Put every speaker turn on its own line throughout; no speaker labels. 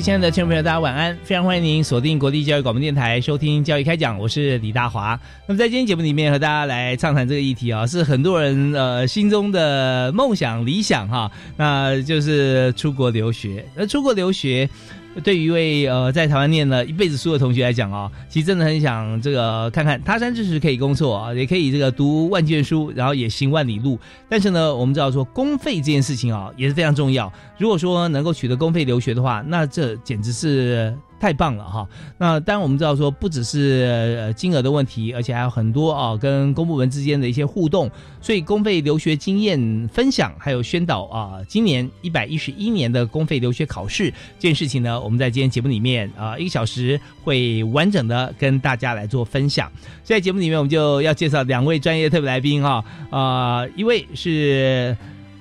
亲爱的听众朋友，大家晚安！非常欢迎您锁定国立教育广播电台收听《教育开讲》，我是李大华。那么在今天节目里面和大家来畅谈这个议题啊，是很多人呃心中的梦想理想哈，那就是出国留学。那出国留学。对于一位呃在台湾念了一辈子书的同学来讲啊，其实真的很想这个看看他山之石可以攻错啊，也可以这个读万卷书，然后也行万里路。但是呢，我们知道说公费这件事情啊也是非常重要。如果说能够取得公费留学的话，那这简直是。太棒了哈！那当然我们知道说，不只是金额的问题，而且还有很多啊，跟公部门之间的一些互动。所以公费留学经验分享还有宣导啊，今年一百一十一年的公费留学考试这件事情呢，我们在今天节目里面啊，一个小时会完整的跟大家来做分享。在节目里面，我们就要介绍两位专业特别来宾哈啊，一位是。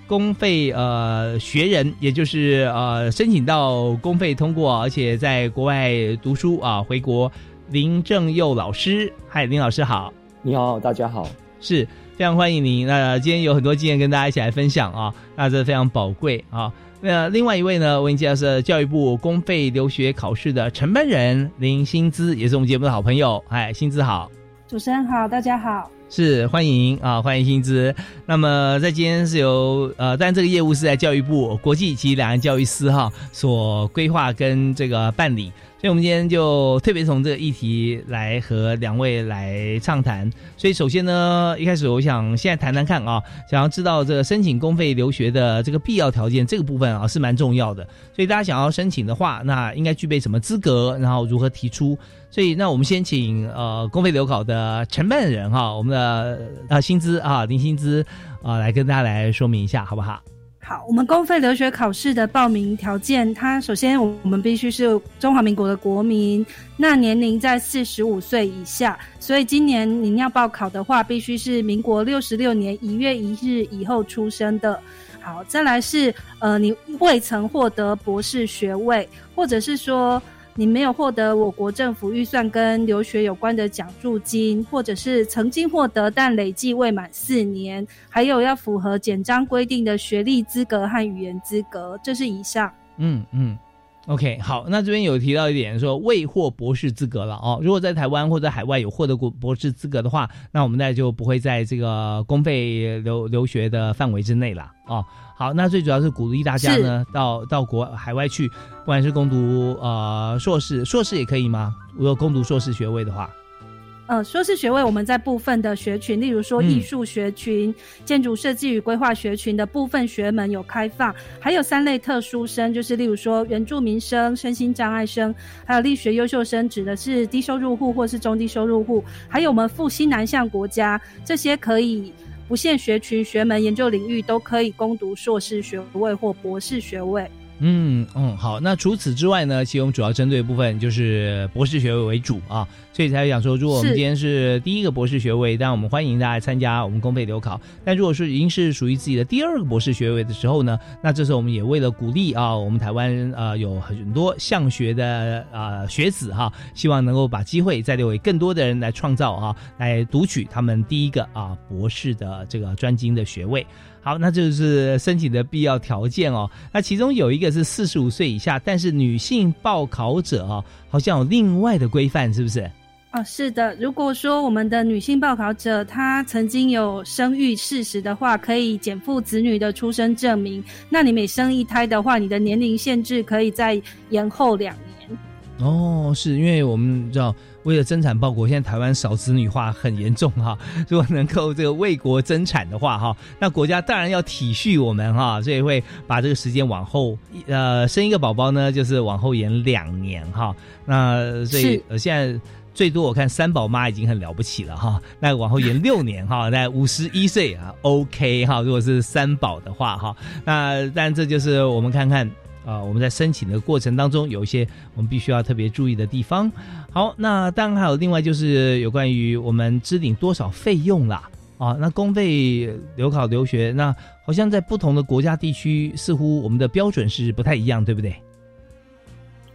公费呃学人，也就是呃申请到公费通过，而且在国外读书啊，回国林正佑老师，嗨，林老师好，
你好，大家好，
是非常欢迎您。那今天有很多经验跟大家一起来分享啊，那这非常宝贵啊。那另外一位呢，我您介绍是教育部公费留学考试的承办人林新资，也是我们节目的好朋友，嗨，新资好，
主持人好，大家好。
是欢迎啊，欢迎新资。那么在今天是由呃，但这个业务是在教育部国际及两岸教育司哈所规划跟这个办理。所以，我们今天就特别从这个议题来和两位来畅谈。所以，首先呢，一开始我想现在谈谈看啊，想要知道这个申请公费留学的这个必要条件这个部分啊，是蛮重要的。所以，大家想要申请的话，那应该具备什么资格？然后如何提出？所以，那我们先请呃公费留考的承办人哈，我们的啊薪资啊林薪资啊来跟大家来说明一下，好不好？
好，我们公费留学考试的报名条件，它首先我们必须是中华民国的国民，那年龄在四十五岁以下，所以今年您要报考的话，必须是民国六十六年一月一日以后出生的。好，再来是呃，你未曾获得博士学位，或者是说。你没有获得我国政府预算跟留学有关的奖助金，或者是曾经获得但累计未满四年，还有要符合简章规定的学历资格和语言资格，这是以上。
嗯嗯，OK，好，那这边有提到一点说未获博士资格了哦。如果在台湾或者海外有获得过博士资格的话，那我们那就不会在这个公费留留学的范围之内了哦。好，那最主要是鼓励大家呢，到到国海外去，不管是攻读呃硕士，硕士也可以吗？如果攻读硕士学位的话，
呃，硕士学位我们在部分的学群，例如说艺术学群、建筑设计与规划学群的部分学门有开放，还有三类特殊生，就是例如说原住民生、身心障碍生，还有力学优秀生，指的是低收入户或是中低收入户，还有我们赴西南向国家，这些可以。不限学群、学门、研究领域，都可以攻读硕士学位或博士学位。
嗯嗯，好。那除此之外呢？其实我们主要针对部分就是博士学位为主啊，所以才想说，如果我们今天是第一个博士学位，但我们欢迎大家参加我们公费留考。但如果是已经是属于自己的第二个博士学位的时候呢，那这时候我们也为了鼓励啊，我们台湾啊有很多向学的啊学子哈，希望能够把机会再留给更多的人来创造啊，来读取他们第一个啊博士的这个专精的学位。好，那就是申请的必要条件哦。那其中有一个是四十五岁以下，但是女性报考者啊，好像有另外的规范，是不是？
哦，是的。如果说我们的女性报考者她曾经有生育事实的话，可以减负子女的出生证明。那你每生一胎的话，你的年龄限制可以再延后两年。
哦，是因为我们知道为了增产报国，现在台湾少子女化很严重哈。如果能够这个为国增产的话哈，那国家当然要体恤我们哈，所以会把这个时间往后，呃，生一个宝宝呢，就是往后延两年哈。那所以呃现在。最多我看三宝妈已经很了不起了哈，那往后延六年哈，在五十一岁啊，OK 哈，如果是三宝的话哈，那但这就是我们看看啊，我们在申请的过程当中有一些我们必须要特别注意的地方。好，那当然还有另外就是有关于我们支领多少费用啦啊，那公费留考留学，那好像在不同的国家地区似乎我们的标准是不太一样，对不对？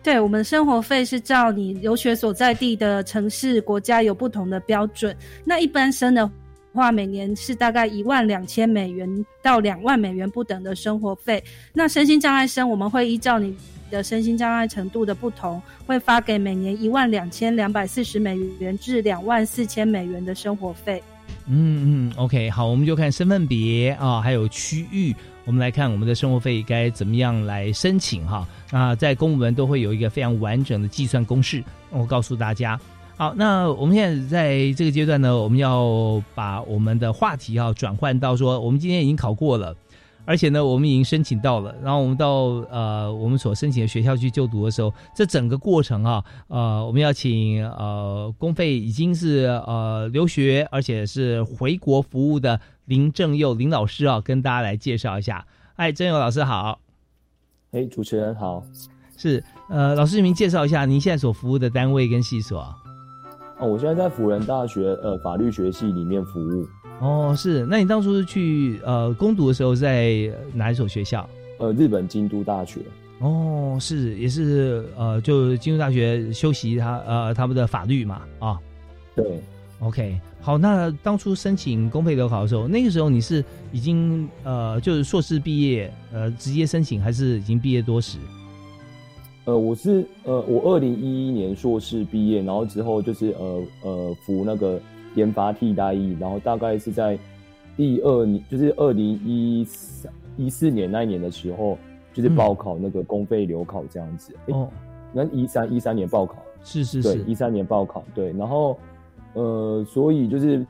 对我们生活费是照你留学所在地的城市、国家有不同的标准。那一般生的话，每年是大概一万两千美元到两万美元不等的生活费。那身心障碍生，我们会依照你的身心障碍程度的不同，会发给每年一万两千两百四十美元至两万四千美元的生活费。
嗯嗯，OK，好，我们就看身份别啊，还有区域。我们来看我们的生活费该怎么样来申请哈？那在公务门都会有一个非常完整的计算公式，我告诉大家。好，那我们现在在这个阶段呢，我们要把我们的话题啊转换到说，我们今天已经考过了。而且呢，我们已经申请到了，然后我们到呃我们所申请的学校去就读的时候，这整个过程啊，呃，我们要请呃公费已经是呃留学，而且是回国服务的林正佑林老师啊，跟大家来介绍一下。哎，正佑老师好。
哎，主持人好。
是呃，老师您介绍一下您现在所服务的单位跟系所。
哦，我现在在辅仁大学呃法律学系里面服务。
哦，是，那你当初去呃攻读的时候在哪一所学校？
呃，日本京都大学。
哦，是，也是呃，就京都大学修习他呃他们的法律嘛，啊，
对
，OK，好，那当初申请公费留考的时候，那个时候你是已经呃就是硕士毕业呃直接申请，还是已经毕业多时？
呃，我是呃我二零一一年硕士毕业，然后之后就是呃呃服那个。研发替代役，然后大概是在第二年，就是二零一三一四年那一年的时候，就是报考那个公费留考这样子。哦，那一三一三年报考，
是是是，
对，一三年报考，对，然后呃，所以就是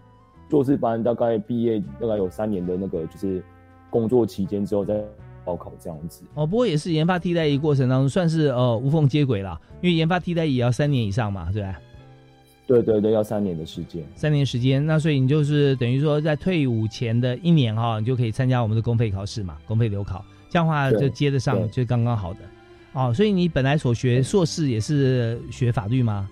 硕士班大概毕业大概有三年的那个就是工作期间之后再报考这样子。
哦，不过也是研发替代役过程当中算是呃无缝接轨了，因为研发替代役也要三年以上嘛，对吧？
对对对，要三年的时间，
三年时间，那所以你就是等于说在退伍前的一年哈，你就可以参加我们的公费考试嘛，公费留考，这样的话就接得上，就刚刚好的。哦，所以你本来所学硕士也是学法律吗？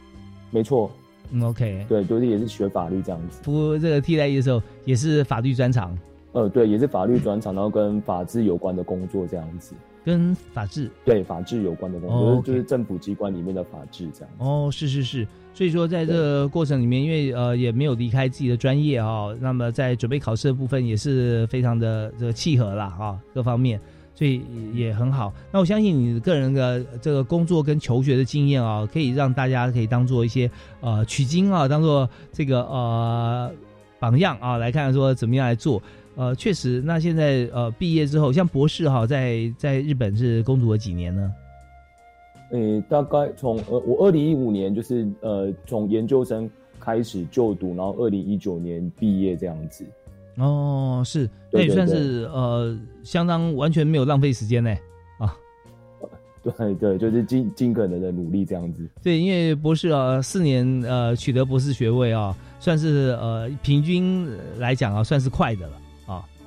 没错，
嗯，OK，
对，就是也是学法律这样子。
服这个替代役的时候也是法律专长。
呃，对，也是法律转场，然后跟法治有关的工作这样子。
跟法治
对法治有关的工作，就是政府机关里面的法治这样。
哦，是是是，所以说在这个过程里面，因为呃也没有离开自己的专业啊，那么在准备考试的部分也是非常的这个契合啦啊，各方面，所以也很好。那我相信你个人的这个工作跟求学的经验啊，可以让大家可以当做一些呃取经啊，当做这个呃榜样啊，来看说怎么样来做。呃，确实，那现在呃，毕业之后，像博士哈，在在日本是攻读了几年呢？
呃，大概从呃，我二零一五年就是呃，从研究生开始就读，然后二零一九年毕业这样子。
哦，是，那也算是呃，相当完全没有浪费时间呢。啊，
对对，就是尽尽可能的努力这样子。
对，因为博士啊，四年呃，取得博士学位啊，算是呃，平均来讲啊，算是快的了。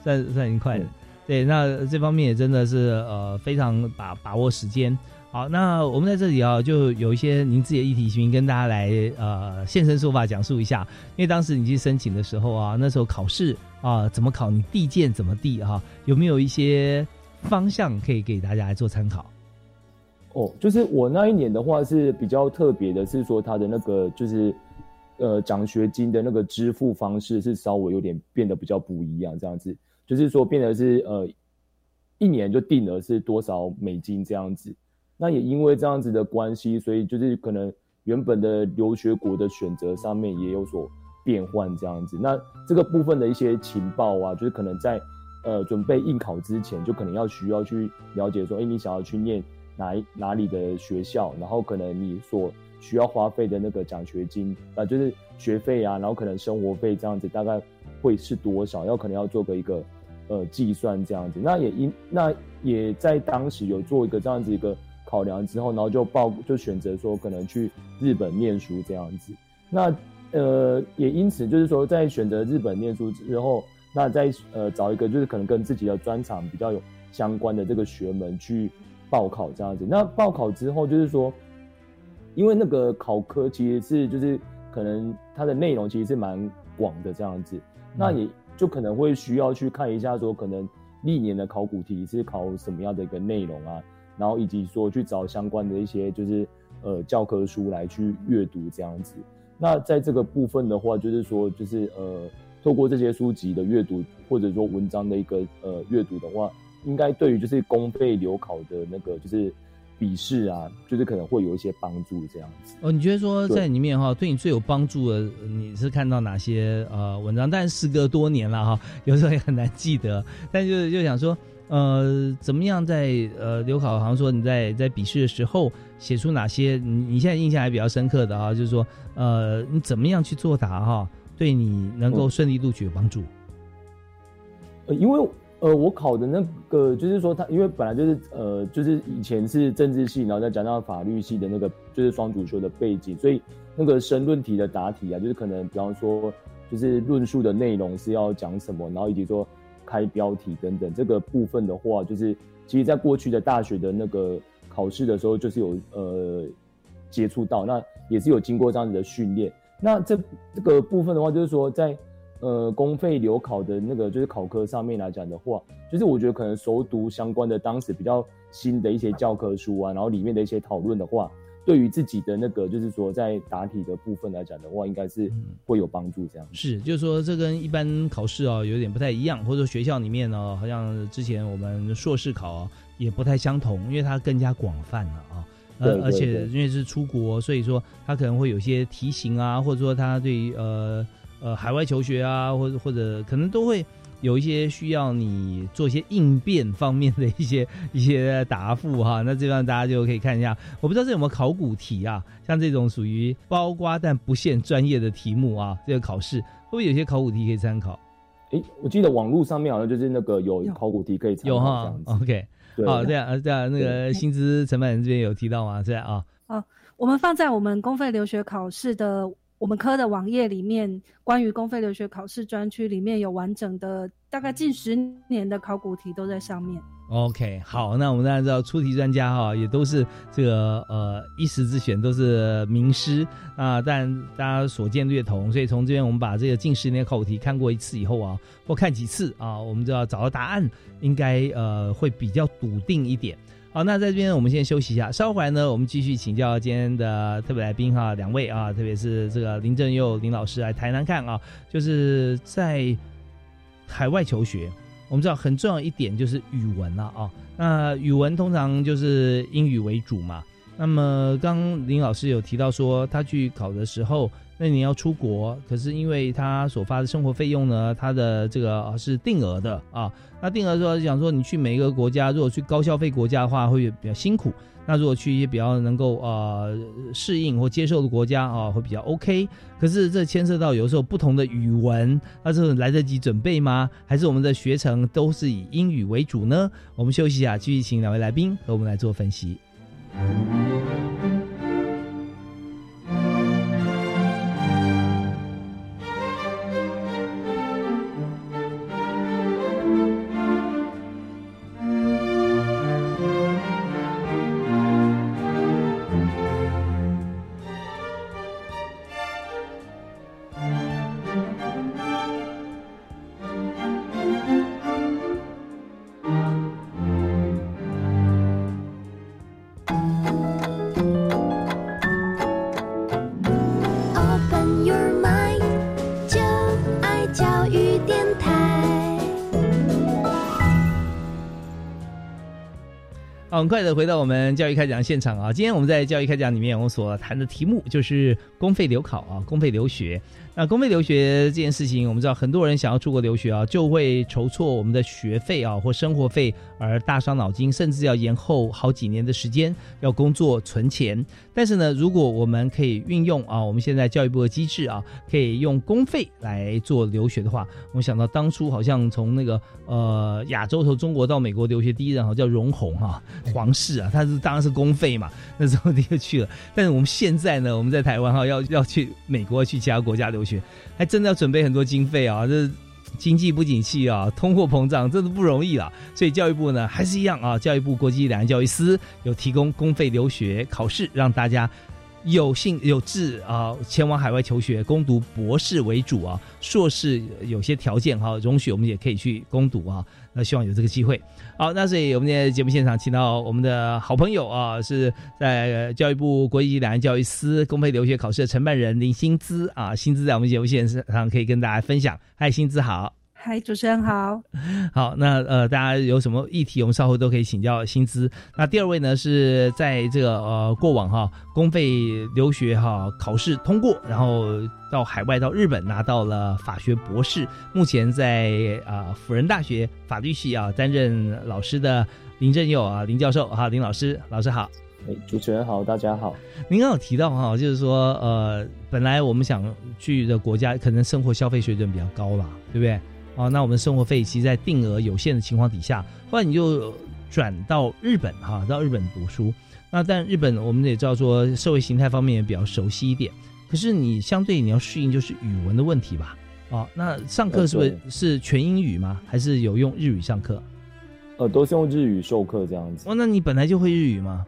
算算已经快了，对，那这方面也真的是呃非常把把握时间。好，那我们在这里啊，就有一些您自己的议题，请跟大家来呃现身说法，讲述一下。因为当时你去申请的时候啊，那时候考试啊怎么考，你递件怎么递哈，有没有一些方向可以给大家来做参考？
哦，就是我那一年的话是比较特别的，是说他的那个就是呃奖学金的那个支付方式是稍微有点变得比较不一样，这样子。就是说，变得是呃，一年就定了是多少美金这样子。那也因为这样子的关系，所以就是可能原本的留学国的选择上面也有所变换这样子。那这个部分的一些情报啊，就是可能在呃准备应考之前，就可能要需要去了解说，哎，你想要去念哪哪里的学校，然后可能你所需要花费的那个奖学金啊，就是学费啊，然后可能生活费这样子，大概会是多少？要可能要做个一个呃计算这样子。那也因那也在当时有做一个这样子一个考量之后，然后就报就选择说可能去日本念书这样子。那呃也因此就是说在选择日本念书之后，那再呃找一个就是可能跟自己的专长比较有相关的这个学门去报考这样子。那报考之后就是说。因为那个考科其实是就是可能它的内容其实是蛮广的这样子，那也就可能会需要去看一下说可能历年的考古题是考什么样的一个内容啊，然后以及说去找相关的一些就是呃教科书来去阅读这样子。那在这个部分的话，就是说就是呃透过这些书籍的阅读或者说文章的一个呃阅读的话，应该对于就是公费留考的那个就是。笔试啊，就是可能会有一些帮助这样子
哦。你觉得说在里面哈，对你最有帮助的，你是看到哪些呃文章？但时隔多年了哈，有时候也很难记得。但就就想说，呃，怎么样在呃留考，好像说你在在笔试的时候写出哪些你你现在印象还比较深刻的啊？就是说，呃，你怎么样去作答哈，对你能够顺利录取有帮助？
呃，因为。呃，我考的那个就是说，他因为本来就是呃，就是以前是政治系，然后再讲到法律系的那个就是双主修的背景，所以那个申论题的答题啊，就是可能比方说，就是论述的内容是要讲什么，然后以及说开标题等等这个部分的话，就是其实在过去的大学的那个考试的时候，就是有呃接触到，那也是有经过这样子的训练。那这这个部分的话，就是说在。呃，公费留考的那个就是考科上面来讲的话，就是我觉得可能熟读相关的当时比较新的一些教科书啊，然后里面的一些讨论的话，对于自己的那个就是说在答题的部分来讲的话，应该是会有帮助。这样
是，就是说这跟一般考试哦有点不太一样，或者说学校里面呢，好像之前我们硕士考也不太相同，因为它更加广泛了啊。
呃，
而且因为是出国，所以说它可能会有些题型啊，或者说它对呃。呃，海外求学啊，或者或者可能都会有一些需要你做一些应变方面的一些一些答复哈。那这样大家就可以看一下，我不知道这有没有考古题啊？像这种属于包瓜但不限专业的题目啊，这个考试会不会有些考古题可以参考？
哎，我记得网络上面好像就是那个有考古题可以参考。
有哈，OK，好，这样这样那个薪资成本这边有提到吗？这样啊？
啊，我们放在我们公费留学考试的。我们科的网页里面，关于公费留学考试专区里面有完整的，大概近十年的考古题都在上面。
OK，好，那我们大家知道出题专家哈，也都是这个呃一时之选，都是名师啊。但大家所见略同，所以从这边我们把这个近十年考古题看过一次以后啊，或看几次啊，我们就要找到答案，应该呃会比较笃定一点。好，那在这边我们先休息一下，稍后来呢，我们继续请教今天的特别来宾哈，两位啊，特别是这个林正佑林老师来台南看啊，就是在海外求学，我们知道很重要一点就是语文了啊，那语文通常就是英语为主嘛，那么刚林老师有提到说他去考的时候。那你要出国，可是因为他所发的生活费用呢，他的这个是定额的啊。那定额说讲说你去每一个国家，如果去高消费国家的话，会比较辛苦。那如果去一些比较能够呃适应或接受的国家啊，会比较 OK。可是这牵涉到有时候不同的语文，那这来得及准备吗？还是我们的学程都是以英语为主呢？我们休息一下，继续请两位来宾和我们来做分析。好，很快的回到我们教育开讲现场啊。今天我们在教育开讲里面，我们所谈的题目就是公费留考啊，公费留学。那公费留学这件事情，我们知道很多人想要出国留学啊，就会筹措我们的学费啊或生活费而大伤脑筋，甚至要延后好几年的时间，要工作存钱。但是呢，如果我们可以运用啊，我们现在教育部的机制啊，可以用公费来做留学的话，我们想到当初好像从那个呃亚洲从中国到美国留学第一人好像叫荣宏哈皇室啊，他是当然是公费嘛，那时候你就去了。但是我们现在呢，我们在台湾哈要要去美国去其他国家留。学还真的要准备很多经费啊！这经济不景气啊，通货膨胀，真的不容易了。所以教育部呢，还是一样啊，教育部国际两岸教育司有提供公费留学考试，让大家。有幸有志啊，前往海外求学，攻读博士为主啊，硕士有些条件哈，容许我们也可以去攻读啊。那希望有这个机会。好，那所以我们在节目现场请到我们的好朋友啊，是在教育部国际两岸教育司公费留学考试的承办人林新姿啊，新姿在我们节目现场可以跟大家分享。嗨，新姿好。
嗨，主持人好。
好，那呃，大家有什么议题，我们稍后都可以请教薪资。那第二位呢，是在这个呃过往哈公费留学哈考试通过，然后到海外到日本拿到了法学博士，目前在啊辅仁大学法律系啊担任老师的林正佑啊林教授哈林老师，老师好。
哎，主持人好，大家好。
您刚有提到哈，就是说呃，本来我们想去的国家，可能生活消费水准比较高啦，对不对？哦，那我们生活费其实，在定额有限的情况底下，后来你就转到日本哈，到日本读书。那但日本我们也知道说，社会形态方面也比较熟悉一点。可是你相对你要适应就是语文的问题吧？哦，那上课是不是是全英语吗？还是有用日语上课？
呃，都是用日语授课这样子。
哦，那你本来就会日语吗？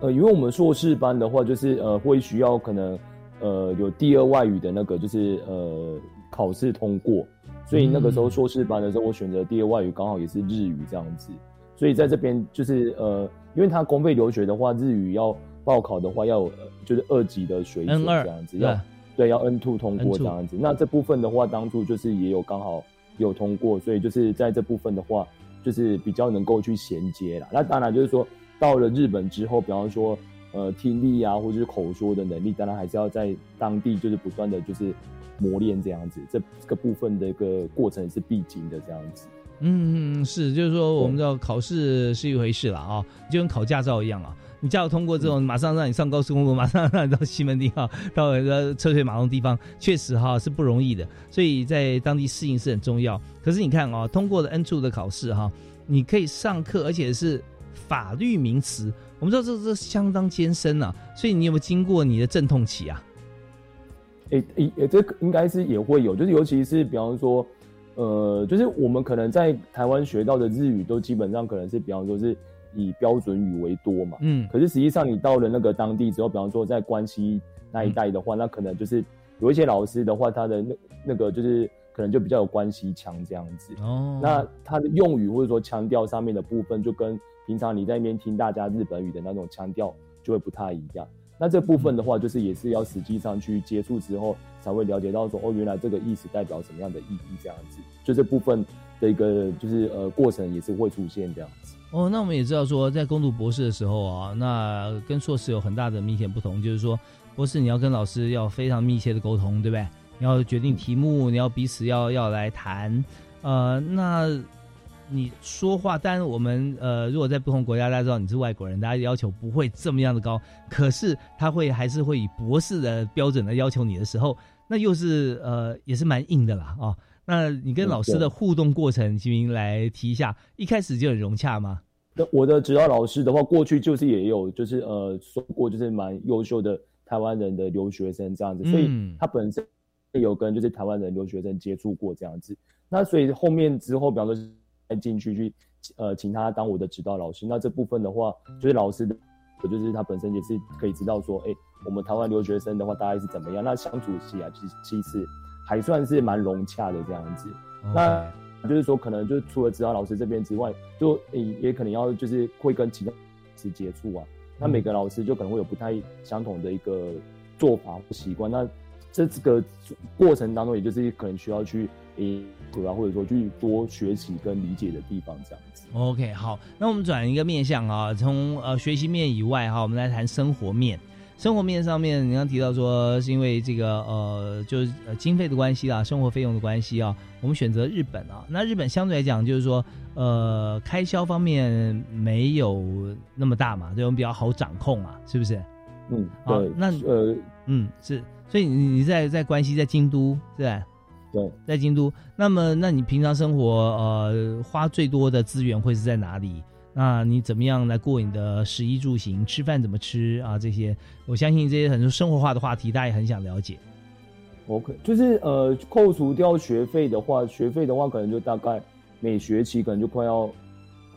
呃，因为我们硕士班的话，就是呃会需要可能呃有第二外语的那个，就是呃考试通过。所以那个时候硕士班的时候，我选择第二外语刚好也是日语这样子。所以在这边就是呃，因为他公费留学的话，日语要报考的话要就是二级的水准这样子，要对要 N two 通过这样子。那这部分的话，当初就是也有刚好有通过，所以就是在这部分的话，就是比较能够去衔接了。那当然就是说到了日本之后，比方说呃听力啊或者是口说的能力，当然还是要在当地就是不断的就是。磨练这样子，这个部分的一个过程是必经的这样子。
嗯，是，就是说，我们知道考试是一回事了啊，就跟考驾照一样啊。你驾照通过之后，马上让你上高速公路，马上让你到西门町啊，到一个车水马龙地方，确实哈是不容易的。所以在当地适应是很重要。可是你看啊，通过了 N 处的考试哈，你可以上课，而且是法律名词，我们知道这这相当艰深啊。所以你有没有经过你的阵痛期啊？
诶诶诶，这个应该是也会有，就是尤其是比方说，呃，就是我们可能在台湾学到的日语，都基本上可能是比方说是以标准语为多嘛。嗯。可是实际上你到了那个当地之后，比方说在关西那一带的话，那可能就是有一些老师的话，他的那那个就是可能就比较有关系腔这样子。哦。那他的用语或者说腔调上面的部分，就跟平常你在那边听大家日本语的那种腔调就会不太一样。那这部分的话，就是也是要实际上去接触之后，才会了解到说，哦，原来这个意思代表什么样的意义，这样子。就这部分的一个就是呃过程也是会出现这样子。
哦，那我们也知道说，在攻读博士的时候啊，那跟硕士有很大的明显不同，就是说，博士你要跟老师要非常密切的沟通，对不对？你要决定题目，你要彼此要要来谈，呃，那。你说话，当然我们呃，如果在不同国家，大家知道你是外国人，大家要求不会这么样的高。可是他会还是会以博士的标准来要求你的时候，那又是呃，也是蛮硬的啦啊。那你跟老师的互动过程，请您来提一下。一开始就很融洽吗？
那我的指导老师的话，过去就是也有，就是呃，说过就是蛮优秀的台湾人的留学生这样子，所以他本身有跟就是台湾人留学生接触过这样子。那所以后面之后，比方说。进去去，呃，请他当我的指导老师。那这部分的话，就是老师的，就是他本身也是可以知道说，哎，我们台湾留学生的话大概是怎么样。那相处起来其实其实还算是蛮融洽的这样子。那就是说，可能就是除了指导老师这边之外，就也也可能要就是会跟其他老师接触啊。那每个老师就可能会有不太相同的一个做法或习惯。那这这个过程当中，也就是可能需要去诶，啊，或者说去多学习跟理解的地方，这样子。
OK，好，那我们转一个面向啊，从呃学习面以外哈，我们来谈生活面。生活面上面，你刚提到说是因为这个呃，就是呃经费的关系啦，生活费用的关系啊，我们选择日本啊。那日本相对来讲，就是说呃开销方面没有那么大嘛，对我们比较好掌控啊，是不是？
嗯，
好
对，
那
呃，
嗯，是。所以你你在在关西，在京都，是吧？
对，
在京都。那么，那你平常生活呃花最多的资源会是在哪里？那你怎么样来过你的食衣住行？吃饭怎么吃啊？这些，我相信这些很多生活化的话题，大家也很想了解。
OK，就是呃，扣除掉学费的话，学费的话可能就大概每学期可能就快要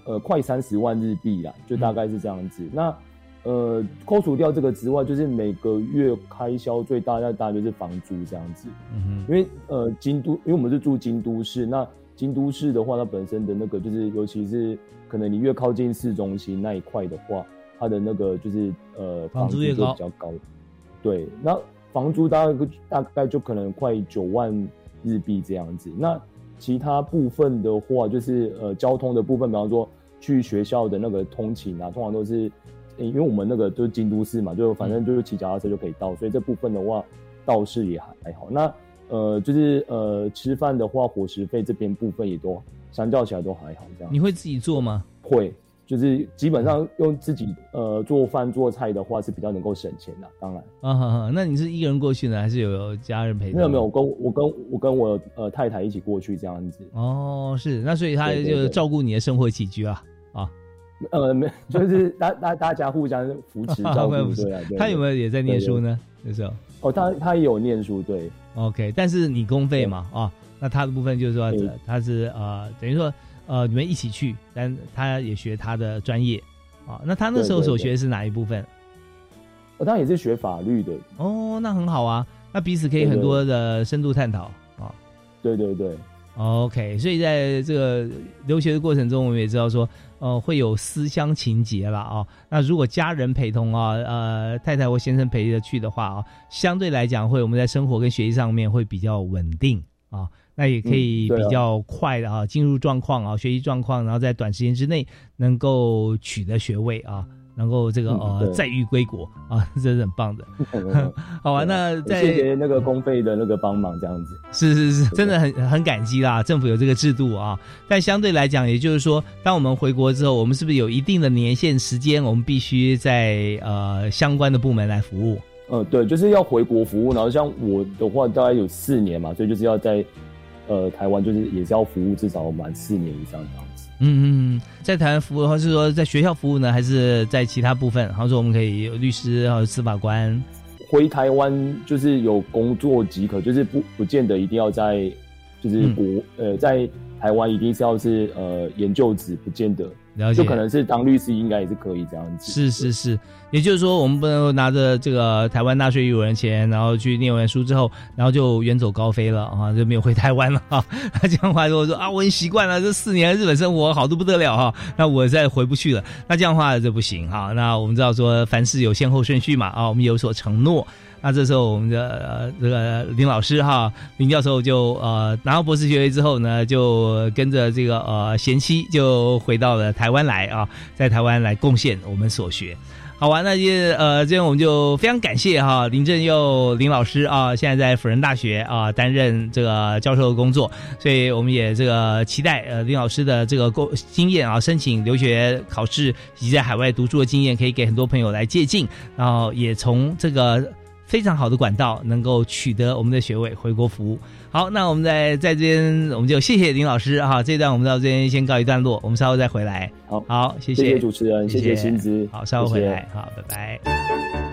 呃快三十万日币啦，就大概是这样子。那呃，扣除掉这个之外，就是每个月开销最大的大概就是房租这样子。
嗯
因为呃京都，因为我们是住京都市，那京都市的话，它本身的那个就是，尤其是可能你越靠近市中心那一块的话，它的那个就是呃
房租越高
就比较高。对，那房租大概大概就可能快九万日币这样子。那其他部分的话，就是呃交通的部分，比方说去学校的那个通勤啊，通常都是。诶因为我们那个就是京都市嘛，就反正就是骑脚踏车就可以到，所以这部分的话倒是也还好。那呃，就是呃，吃饭的话，伙食费这边部分也都相较起来都还好，这样
你会自己做吗？
会就是基本上用自己呃做饭做菜的话是比较能够省钱的，当然
啊哈哈，那你是一个人过去呢，还是有家人陪？
没有没有，我跟我跟我跟我呃太太一起过去这样子，
哦，是那所以他就照顾你的生活起居啊啊。
呃没 就是大大大家互相扶持照 顾，
不是
对啊，对
他有没有也在念书呢？那时候
哦，他他也有念书，对
，OK，但是你公费嘛啊，那他的部分就是说他是呃等于说呃你们一起去，但他也学他的专业啊。那他那时候所学的是哪一部分？
哦，他也是学法律的，
哦，那很好啊，那彼此可以很多的深度探讨啊。
对对对
，OK，所以在这个留学的过程中，我们也知道说，呃，会有思乡情节了啊、那如果家人陪同啊，呃，太太或先生陪着去的话啊，相对来讲会我们在生活跟学习上面会比较稳定啊。那也可以比较快的啊进入状况啊，学习状况，然后在短时间之内能够取得学位啊，能够这个
嗯
呃
对
载誉归国啊，这是很棒的。好啊，那在
谢谢那个公费的那个帮忙，这样子。
是是是，真的很很感激啦，政府有这个制度啊。但相对来讲，也就是说，当我们回国之后，我们是不是有一定的年限时间，我们必须在呃相关的部门来服务？
呃，对，就是要回国服务，然后像我的话，大概有四年嘛，所以就是要在呃台湾，就是也是要服务至少满四年以上这样子。
嗯嗯嗯，在台湾服务，或是说在学校服务呢，还是在其他部分？好像说我们可以有律师还有司法官。
回台湾就是有工作即可，就是不不见得一定要在，就是
嗯
国、呃在台湾一定是要是呃研究职，不见得，
了解，
就可能是当律师应该也是可以这样子。
是是是，也就是说，我们不能够拿着这个台湾纳税义务人钱，然后去念完书之后，然后就远走高飞了啊，就没有回台湾了啊。那这样的话，如果说啊，我已经习惯了这四年日本生活好的不得了哈、那我再回不去了，那这样的话这不行哈、那我们知道说凡事有先后顺序嘛啊，我们有所承诺。那这时候我们的呃这个林老师哈林教授就呃拿到博士学位之后呢，就跟着这个呃贤妻就回到了台湾来啊，在台湾来贡献我们所学。好玩，那就呃，这样我们就非常感谢哈林正佑林老师啊，现在在辅仁大学啊担任这个教授的工作，所以我们也这个期待呃林老师的这个工经验啊，申请留学考试以及在海外读书的经验，可以给很多朋友来借鉴，然后也从这个非常好的管道能够取得我们的学位回国服务。好，那我们在在这边我们就谢谢林老师哈，这段我们到这边先告一段落，我们稍后再回来。
好
好，谢
谢谢主持人，谢谢薪资，
好，稍后回
谢谢
来，好，拜拜。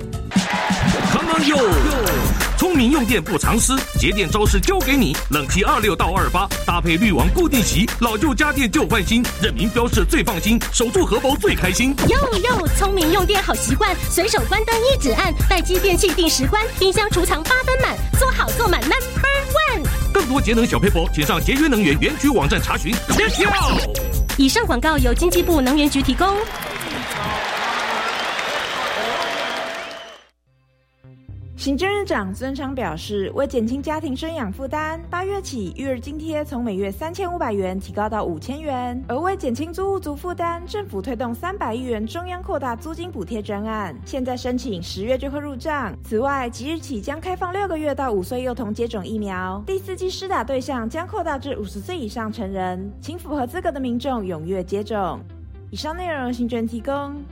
You！聪明用电不藏私，节电招式交给你。冷气二六到二八，搭配滤网固定席，老旧家电旧换新，认明标示最放心，守住荷包最开心。
哟哟，聪明用电好习惯，随手关灯一指按，待机电器定时关，冰箱储藏八分满，做好做满 Number One。
更多节能小配博，请上节约能源园区网站查询。Let's go！
以上广告由经济部能源局提供。
行政院长孙昌表示，为减轻家庭生养负担，八月起育儿津贴从每月三千五百元提高到五千元。而为减轻租屋族负担，政府推动三百亿元中央扩大租金补贴专案，现在申请十月就会入账。此外，即日起将开放六个月到五岁幼童接种疫苗，第四季施打对象将扩大至五十岁以上成人，请符合资格的民众踊跃接种。以上内容由行政提供。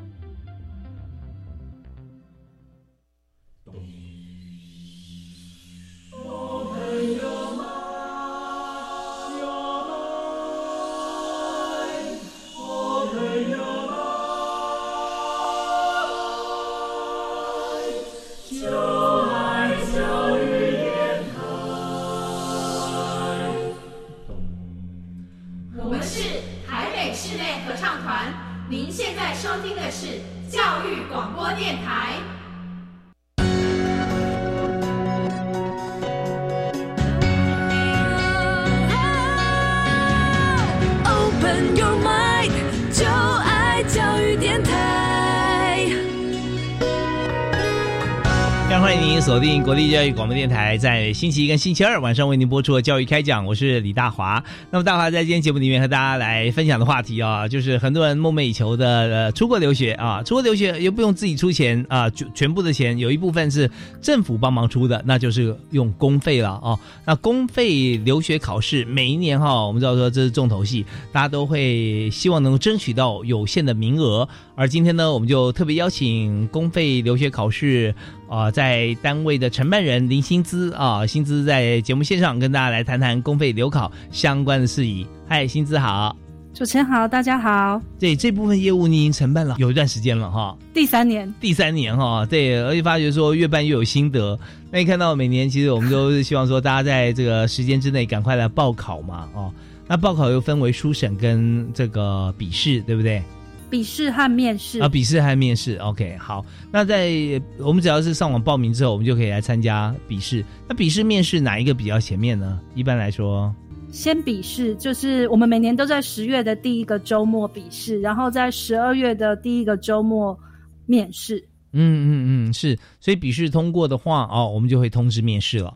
锁定国立教育广播电台，在星期一跟星期二晚上为您播出的教育开讲，我是李大华。那么大华在今天节目里面和大家来分享的话题啊，就是很多人梦寐以求的呃出国留学啊，出国留学又不用自己出钱啊，就全部的钱有一部分是政府帮忙出的，那就是用公费了哦。那公费留学考试每一年哈，我们知道说这是重头戏，大家都会希望能够争取到有限的名额。而今天呢，我们就特别邀请公费留学考试啊、在单位的承办人林薪资啊，薪资在节目线上跟大家来谈谈公费留考相关的事宜。嗨，薪资好，
主持人好，大家好，
对这部分业务你已经承办了有一段时间了哈，
第三年。
第三年哈，对，而且发觉说越办越有心得。那你看到每年其实我们都是希望说大家在这个时间之内赶快来报考嘛，哦，那报考又分为初审跟这个笔试，对不对？
笔试和面试
啊，笔试和面试，OK，好。那在我们只要是上网报名之后，我们就可以来参加笔试。那笔试、面试哪一个比较前面呢？一般来说，
先笔试，就是我们每年都在十月的第一个周末笔试，然后在十二月的第一个周末面试。
嗯嗯嗯，是。所以笔试通过的话，哦，我们就会通知面试了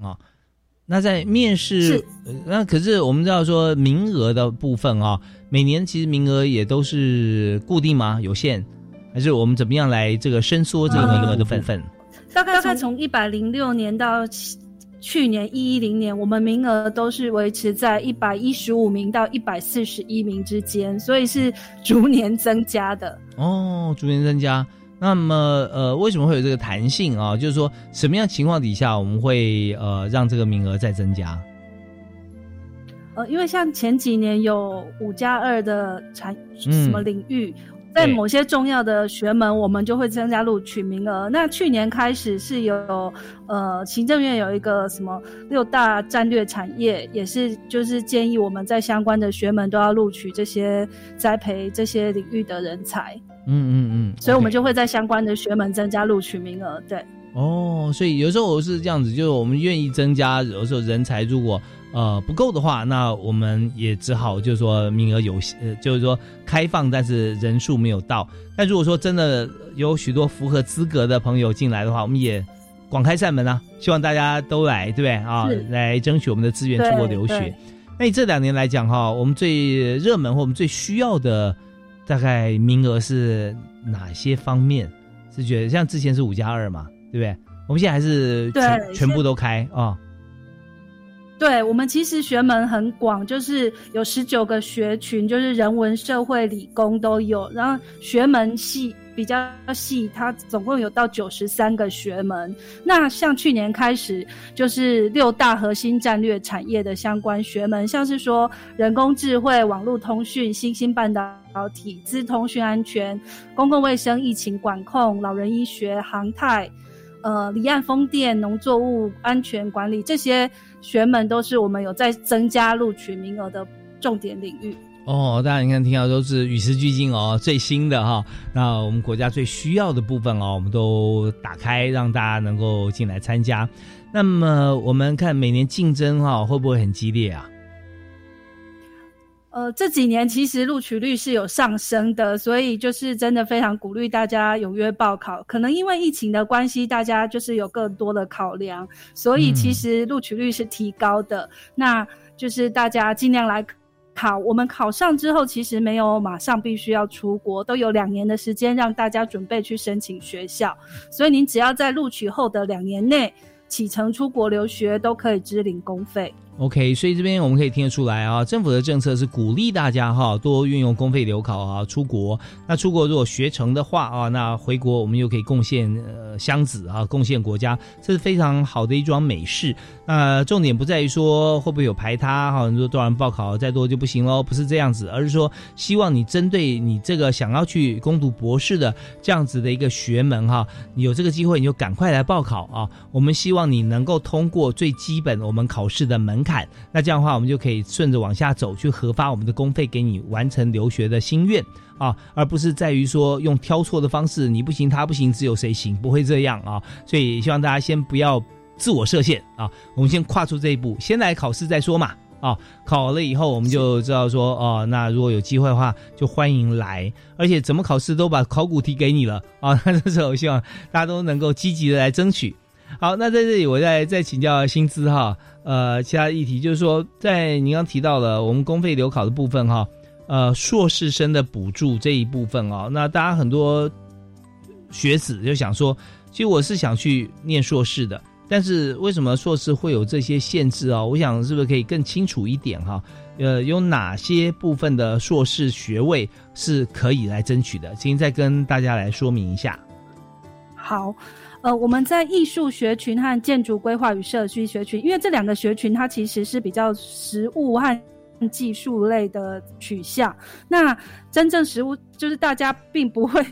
啊、那在面试那可是我们知道说名额的部分啊、每年其实名额也都是固定吗？有限，还是我们怎么样来这个伸缩这个名额的部分？
大概大概从一百零六年到去年一一零年，我们名额都是维持在一百一十五名到一百四十一名之间，所以是逐年增加的。
哦，逐年增加。那么，呃，为什么会有这个弹性啊？就是说，什么样情况底下我们会呃让这个名额再增加？
呃，因为像前几年有五加二的产
嗯
什么领域，在某些重要的学门，我们就会增加录取名额。那去年开始是有呃，行政院有一个什么六大战略产业，也是就是建议我们在相关的学门都要录取这些栽培这些领域的人才，
嗯嗯嗯，
所以我们就会在相关的学门增加录取名额。对。
哦，所以有时候我是这样子，就是我们愿意增加，有时候人才如果呃不够的话，那我们也只好就是说名额有限呃，就是说开放，但是人数没有到。但如果说真的有许多符合资格的朋友进来的话，我们也广开扇门啊，希望大家都来，对不对啊？来争取我们的资源出国留学。那你这两年来讲哈，我们最热门或我们最需要的大概名额是哪些方面？是觉得像之前是五加二嘛，对不对？我们现在还是全全部都开啊。
对我们其实学门很广，就是有十九个学群，就是人文、社会、理工都有。然后学门系比较细，它总共有到九十三个学门。那像去年开始，就是六大核心战略产业的相关学门，像是说人工智慧、网络通讯、新兴半导体、资通讯安全、公共卫生、疫情管控、老人医学、航太。呃，离岸风电、农作物安全管理这些学门都是我们有在增加录取名额的重点领域。
哦，大家你看听到都是与时俱进哦，最新的哈。那我们国家最需要的部分哦，我们都打开，让大家能够进来参加。那么我们看每年竞争哈，会不会很激烈啊？
呃，这几年其实录取率是有上升的，所以就是真的非常鼓励大家踊跃报考。可能因为疫情的关系，大家就是有更多的考量，所以其实录取率是提高的。那就是大家尽量来考。我们考上之后，其实没有马上必须要出国，都有两年的时间让大家准备去申请学校。所以您只要在录取后的两年内启程出国留学，都可以支领公费。
OK，所以这边我们可以听得出来啊，政府的政策是鼓励大家哈多运用公费留考啊出国。那出国如果学成的话啊，那回国我们又可以贡献呃乡子啊，贡献国家，这是非常好的一桩美事。那重点不在于说会不会有排他哈，你说多少人报考再多就不行喽，不是这样子，而是说希望你针对你这个想要去攻读博士的这样子的一个学门哈，你有这个机会你就赶快来报考啊。我们希望你能够通过最基本我们考试的门。看，那这样的话，我们就可以顺着往下走，去核发我们的公费给你完成留学的心愿啊，而不是在于说用挑错的方式，你不行，他不行，只有谁行，不会这样啊。所以希望大家先不要自我设限啊，我们先跨出这一步，先来考试再说嘛啊。考了以后，我们就知道说哦，那如果有机会的话，就欢迎来，而且怎么考试都把考古题给你了啊。那 这时候希望大家都能够积极的来争取。好，那在这里我再再请教薪资哈。呃，其他议题就是说，在您刚提到了我们公费留考的部分哈，呃，硕士生的补助这一部分哦，那大家很多学子就想说，其实我是想去念硕士的，但是为什么硕士会有这些限制哦？我想是不是可以更清楚一点哈？呃，有哪些部分的硕士学位是可以来争取的？今天再跟大家来说明一下。
好。呃，我们在艺术学群和建筑规划与社区学群，因为这两个学群它其实是比较实物和技术类的取向。那真正实物就是大家并不会。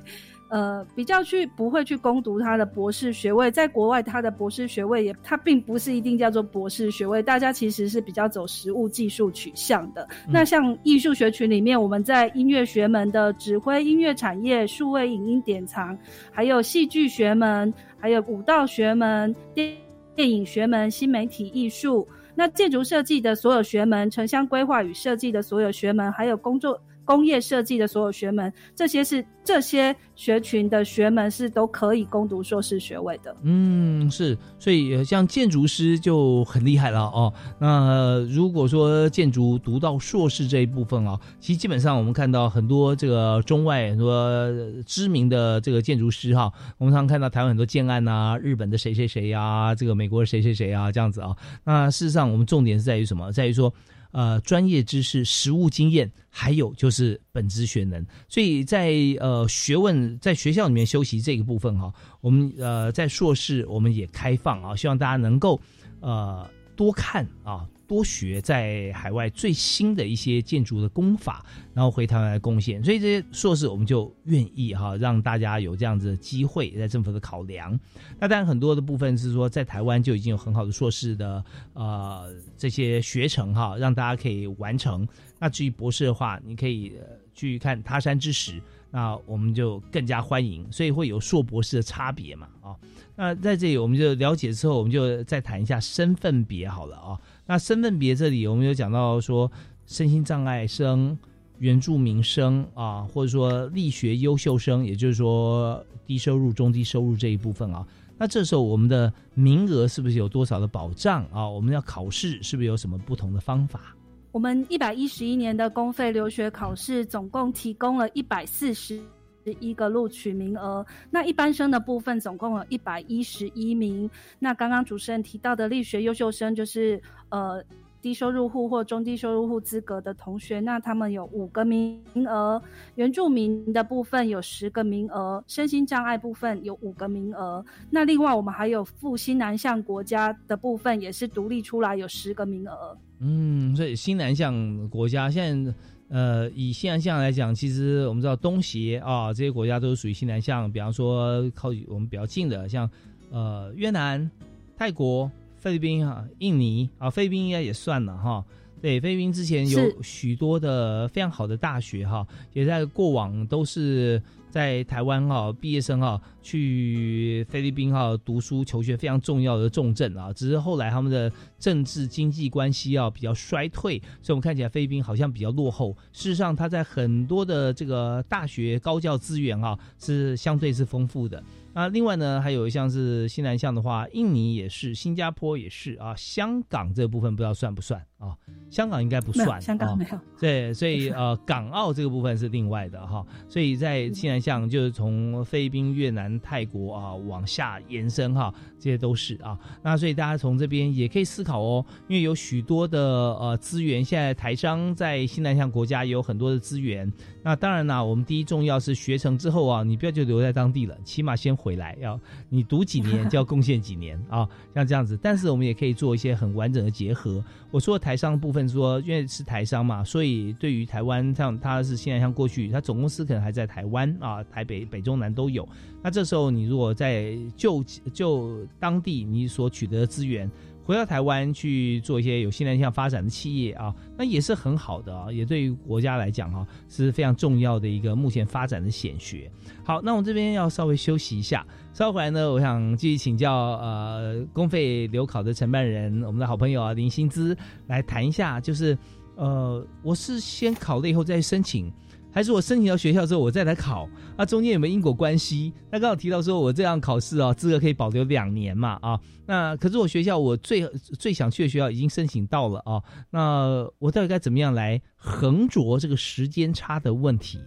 呃，比较去不会去攻读他的博士学位，在国外他的博士学位也，他并不是一定叫做博士学位，大家其实是比较走实物技术取向的。那像艺术学群里面，我们在音乐学门的指挥音乐产业、数位影音典藏，还有戏剧学门，还有舞蹈学门、电电影学门、新媒体艺术，那建筑设计的所有学门、城乡规划与设计的所有学门，还有工作。工业设计的所有学门，这些是这些学群的学门是都可以攻读硕士学位的。
嗯，是，所以像建筑师就很厉害了哦。那如果说建筑读到硕士这一部分啊，其实基本上我们看到很多这个中外很多知名的这个建筑师哈，我们常看到台湾很多建案呐，日本的谁谁谁呀，这个美国的谁谁谁啊，这样子啊。那事实上，我们重点是在于什么？在于说。呃，专业知识、实务经验，还有就是本职学能，所以在呃学问在学校里面修习这个部分哈，我们呃在硕士我们也开放啊，希望大家能够呃多看啊。多学在海外最新的一些建筑的功法，然后回台湾来贡献，所以这些硕士我们就愿意哈，让大家有这样子的机会，在政府的考量。那当然很多的部分是说，在台湾就已经有很好的硕士的呃这些学程哈，让大家可以完成。那至于博士的话，你可以去看他山之石，那我们就更加欢迎。所以会有硕博士的差别嘛啊？那在这里我们就了解之后，我们就再谈一下身份别好了啊。那身份别这里，我们有讲到说，身心障碍生、原住民生啊，或者说力学优秀生，也就是说低收入、中低收入这一部分啊。那这时候我们的名额是不是有多少的保障啊？我们要考试是不是有什么不同的方法？
我们一百一十一年的公费留学考试总共提供了一百四十十一个录取名额。那一般生的部分总共有一百一十一名。那刚刚主持人提到的力学优秀生，就是呃。低收入户或中低收入户资格的同学，那他们有五个名额；原住民的部分有十个名额；身心障碍部分有五个名额。那另外我们还有赴新南向国家的部分，也是独立出来有十个名额。
嗯，所以新南向国家现在，呃，以西南向来讲，其实我们知道东协啊这些国家都是属于西南向，比方说靠我们比较近的，像呃越南、泰国。菲律宾啊，印尼啊，菲律宾应该也算了哈。对，菲律宾之前有许多的非常好的大学哈，也在过往都是在台湾哈毕业生哈去菲律宾哈读书求学非常重要的重镇啊。只是后来他们的政治经济关系啊比较衰退，所以我们看起来菲律宾好像比较落后。事实上，它在很多的这个大学高教资源啊是相对是丰富的。啊，另外呢，还有像是西南向的话，印尼也是，新加坡也是啊，香港这部分不知道算不算啊？香港应该不算，
香港没有。
对，所以呃，港澳这个部分是另外的哈。所以在西南向就是从菲律宾、越南、泰国啊往下延伸哈，这些都是啊。那所以大家从这边也可以思考哦，因为有许多的呃资源，现在台商在西南向国家也有很多的资源。那当然啦，我们第一重要是学成之后啊，你不要就留在当地了，起码先回来，要你读几年就要贡献几年啊，像这样子。但是我们也可以做一些很完整的结合。我说台商部分说，因为是台商嘛，所以对于台湾像他是现在像过去，他总公司可能还在台湾啊，台北、北中南都有。那这时候你如果在就就当地你所取得的资源。回到台湾去做一些有新南向发展的企业啊，那也是很好的啊，也对于国家来讲哈是非常重要的一个目前发展的显学。好，那我这边要稍微休息一下，稍后回来呢，我想继续请教呃公费留考的承办人，我们的好朋友啊林新姿来谈一下，就是呃我是先考了以后再申请。还是我申请到学校之后，我再来考，那中间有没有因果关系？那刚好提到说我这样考试哦，资格可以保留两年嘛啊？那可是我学校我最最想去的学校已经申请到了啊，那我到底该怎么样来横着这个时间差的问题？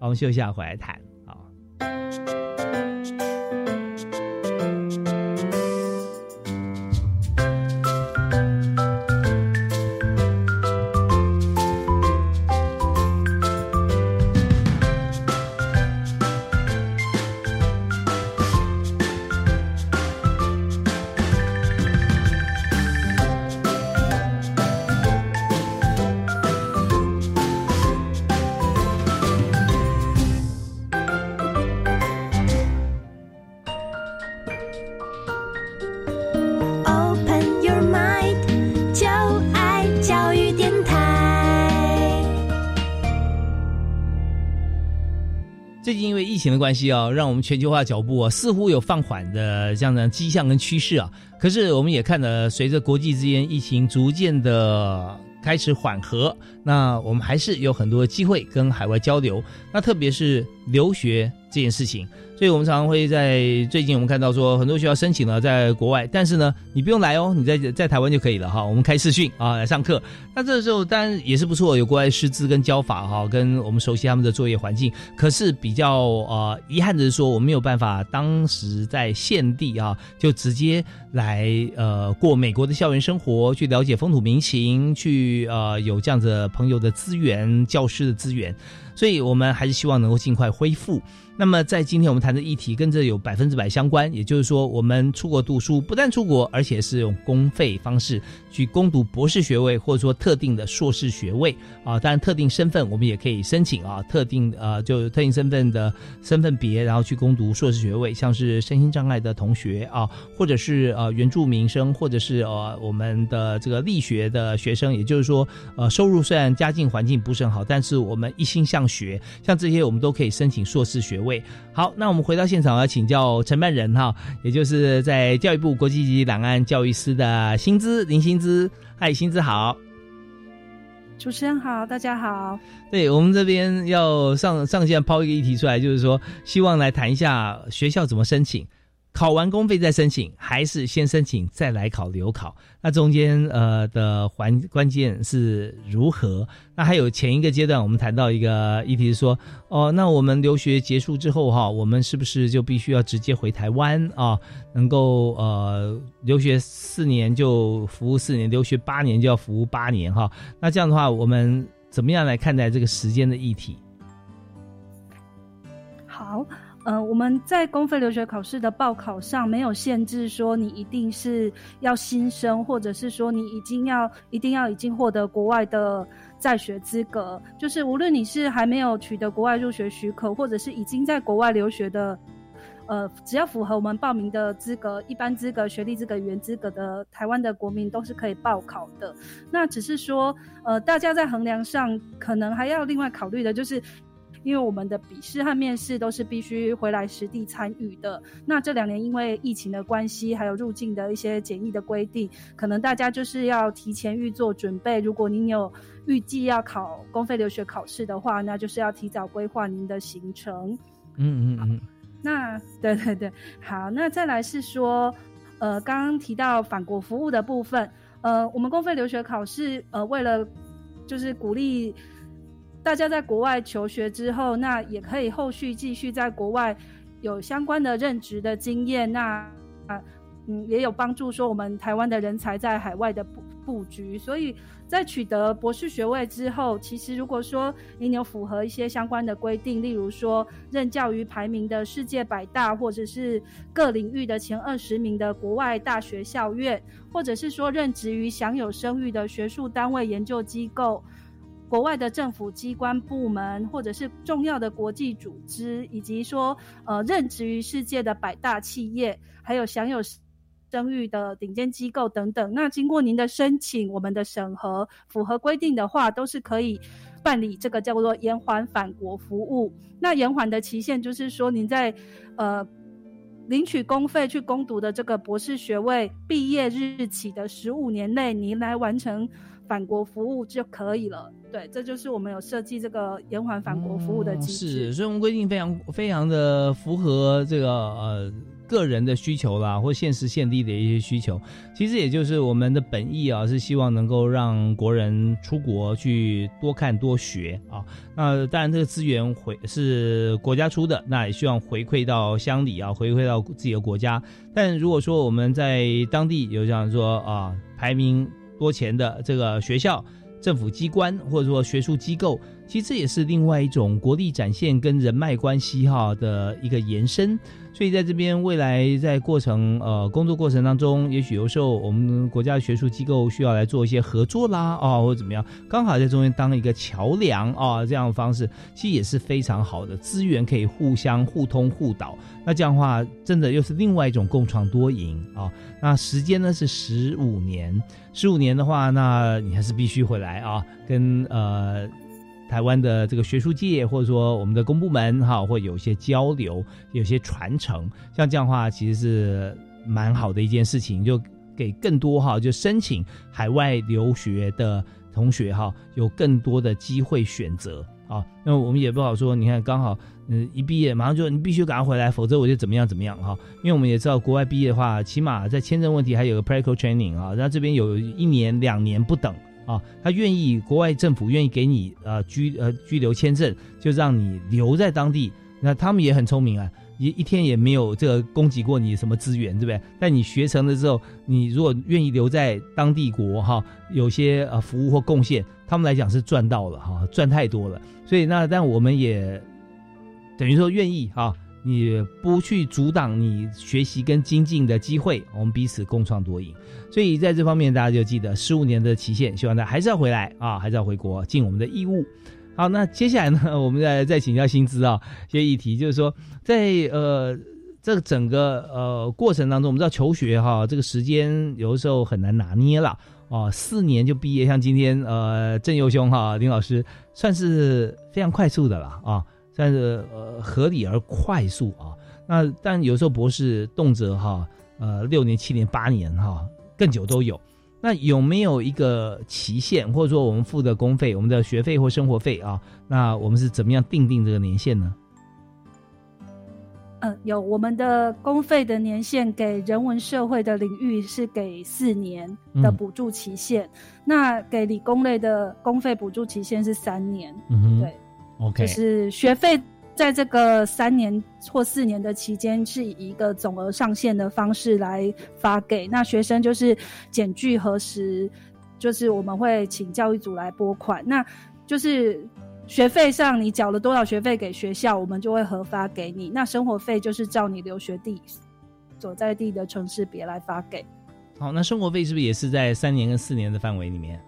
我们休息一下回来谈啊。最近因为疫情的关系啊，让我们全球化脚步啊似乎有放缓的这样的迹象跟趋势啊。可是我们也看了，随着国际之间疫情逐渐的开始缓和，那我们还是有很多机会跟海外交流。那特别是留学这件事情。所以我们常常会在最近，我们看到说很多学校申请了在国外，但是呢，你不用来哦，你在在台湾就可以了哈。我们开视讯啊来上课，那这时候当然也是不错，有国外师资跟教法哈，跟我们熟悉他们的作业环境。可是比较呃遗憾的是说，我没有办法当时在现地啊就直接来呃过美国的校园生活，去了解风土民情，去呃有这样子朋友的资源、教师的资源，所以我们还是希望能够尽快恢复。那么，在今天我们谈的议题跟这有百分之百相关，也就是说，我们出国读书不但出国，而且是用公费方式去攻读博士学位，或者说特定的硕士学位啊。当然，特定身份我们也可以申请啊，特定呃，就特定身份的身份别，然后去攻读硕士学位，像是身心障碍的同学啊，或者是呃原住民生，或者是呃我们的这个力学的学生，也就是说，呃，收入虽然家境环境不是很好，但是我们一心向学，像这些我们都可以申请硕士学。位好，那我们回到现场要请教承办人哈，也就是在教育部国际级两岸教育司的薪资林薪资，嗨，薪资好，
主持人好，大家好。
对我们这边要上上线抛一个议题出来，就是说希望来谈一下学校怎么申请。考完公费再申请，还是先申请再来考留考？那中间呃的环关键是如何？那还有前一个阶段，我们谈到一个议题是说，哦，那我们留学结束之后哈，我们是不是就必须要直接回台湾啊？能够呃留学四年就服务四年，留学八年就要服务八年哈？那这样的话，我们怎么样来看待这个时间的议题？
好。呃，我们在公费留学考试的报考上没有限制说你一定是要新生，或者是说你已经要一定要已经获得国外的在学资格。就是无论你是还没有取得国外入学许可，或者是已经在国外留学的，呃，只要符合我们报名的资格，一般资格、学历资格、语言资格的台湾的国民都是可以报考的。那只是说，呃，大家在衡量上可能还要另外考虑的就是。因为我们的笔试和面试都是必须回来实地参与的。那这两年因为疫情的关系，还有入境的一些检疫的规定，可能大家就是要提前预做准备。如果您有预计要考公费留学考试的话，那就是要提早规划您的行程。
嗯嗯嗯。
那对对对，好。那再来是说，呃，刚刚提到返国服务的部分，呃，我们公费留学考试，呃，为了就是鼓励。大家在国外求学之后，那也可以后续继续在国外有相关的任职的经验。那啊，嗯，也有帮助说我们台湾的人才在海外的布布局。所以在取得博士学位之后，其实如果说您有符合一些相关的规定，例如说任教于排名的世界百大，或者是各领域的前二十名的国外大学校院，或者是说任职于享有声誉的学术单位、研究机构。国外的政府机关部门，或者是重要的国际组织，以及说呃任职于世界的百大企业，还有享有声誉的顶尖机构等等。那经过您的申请，我们的审核符合规定的话，都是可以办理这个叫做延缓返国服务。那延缓的期限就是说，您在呃领取公费去攻读的这个博士学位毕业日起的十五年内，您来完成。返国服务就可以了，对，这就是我们有设计这个延缓返国服务的机
制。是，所以我们规定非常非常的符合这个呃个人的需求啦，或现实现地的一些需求。其实也就是我们的本意啊，是希望能够让国人出国去多看多学啊。那当然这个资源回是国家出的，那也希望回馈到乡里啊，回馈到自己的国家。但如果说我们在当地有这样说啊，排名。多钱的这个学校、政府机关或者说学术机构，其实这也是另外一种国力展现跟人脉关系哈的一个延伸。所以在这边未来在过程呃工作过程当中，也许有时候我们国家的学术机构需要来做一些合作啦啊，或者怎么样，刚好在中间当一个桥梁啊，这样的方式其实也是非常好的，资源可以互相互通互导。那这样的话，真的又是另外一种共创多赢啊。那时间呢是十五年，十五年的话，那你还是必须回来啊，跟呃。台湾的这个学术界，或者说我们的公部门哈，会有一些交流，有些传承，像这样的话，其实是蛮好的一件事情，就给更多哈，就申请海外留学的同学哈，有更多的机会选择啊。那我们也不好说，你看刚好嗯一毕业马上就你必须赶快回来，否则我就怎么样怎么样哈。因为我们也知道国外毕业的话，起码在签证问题还有个 practical training 啊，那这边有一年两年不等。啊，他愿意，国外政府愿意给你呃居呃居留签证，就让你留在当地。那他们也很聪明啊，一一天也没有这个供给过你什么资源，对不对？但你学成了之后，你如果愿意留在当地国哈，有些呃服务或贡献，他们来讲是赚到了哈，赚太多了。所以那但我们也等于说愿意哈。你不去阻挡你学习跟精进的机会，我们彼此共创多赢。所以在这方面，大家就记得十五年的期限，希望大家还是要回来啊，还是要回国尽我们的义务。好，那接下来呢，我们再再请教薪资啊，一些议题，就是说在呃这个整个呃过程当中，我们知道求学哈，这个时间有的时候很难拿捏了哦，四年就毕业，像今天呃郑佑兄哈林老师，算是非常快速的了啊。算是呃合理而快速啊，那但有时候博士动辄哈呃六年七年八年哈更久都有，那有没有一个期限，或者说我们付的公费、我们的学费或生活费啊，那我们是怎么样定定这个年限呢？
嗯，有我们的公费的年限给人文社会的领域是给四年的补助期限，那给理工类的公费补助期限是三年。
嗯哼，
对
，OK，
就是学费在这个三年或四年的期间是以一个总额上限的方式来发给，那学生就是检具核实，就是我们会请教育组来拨款，那就是。学费上，你缴了多少学费给学校，我们就会核发给你。那生活费就是照你留学地所在地的城市别来发给。
好，那生活费是不是也是在三年跟四年的范围里面？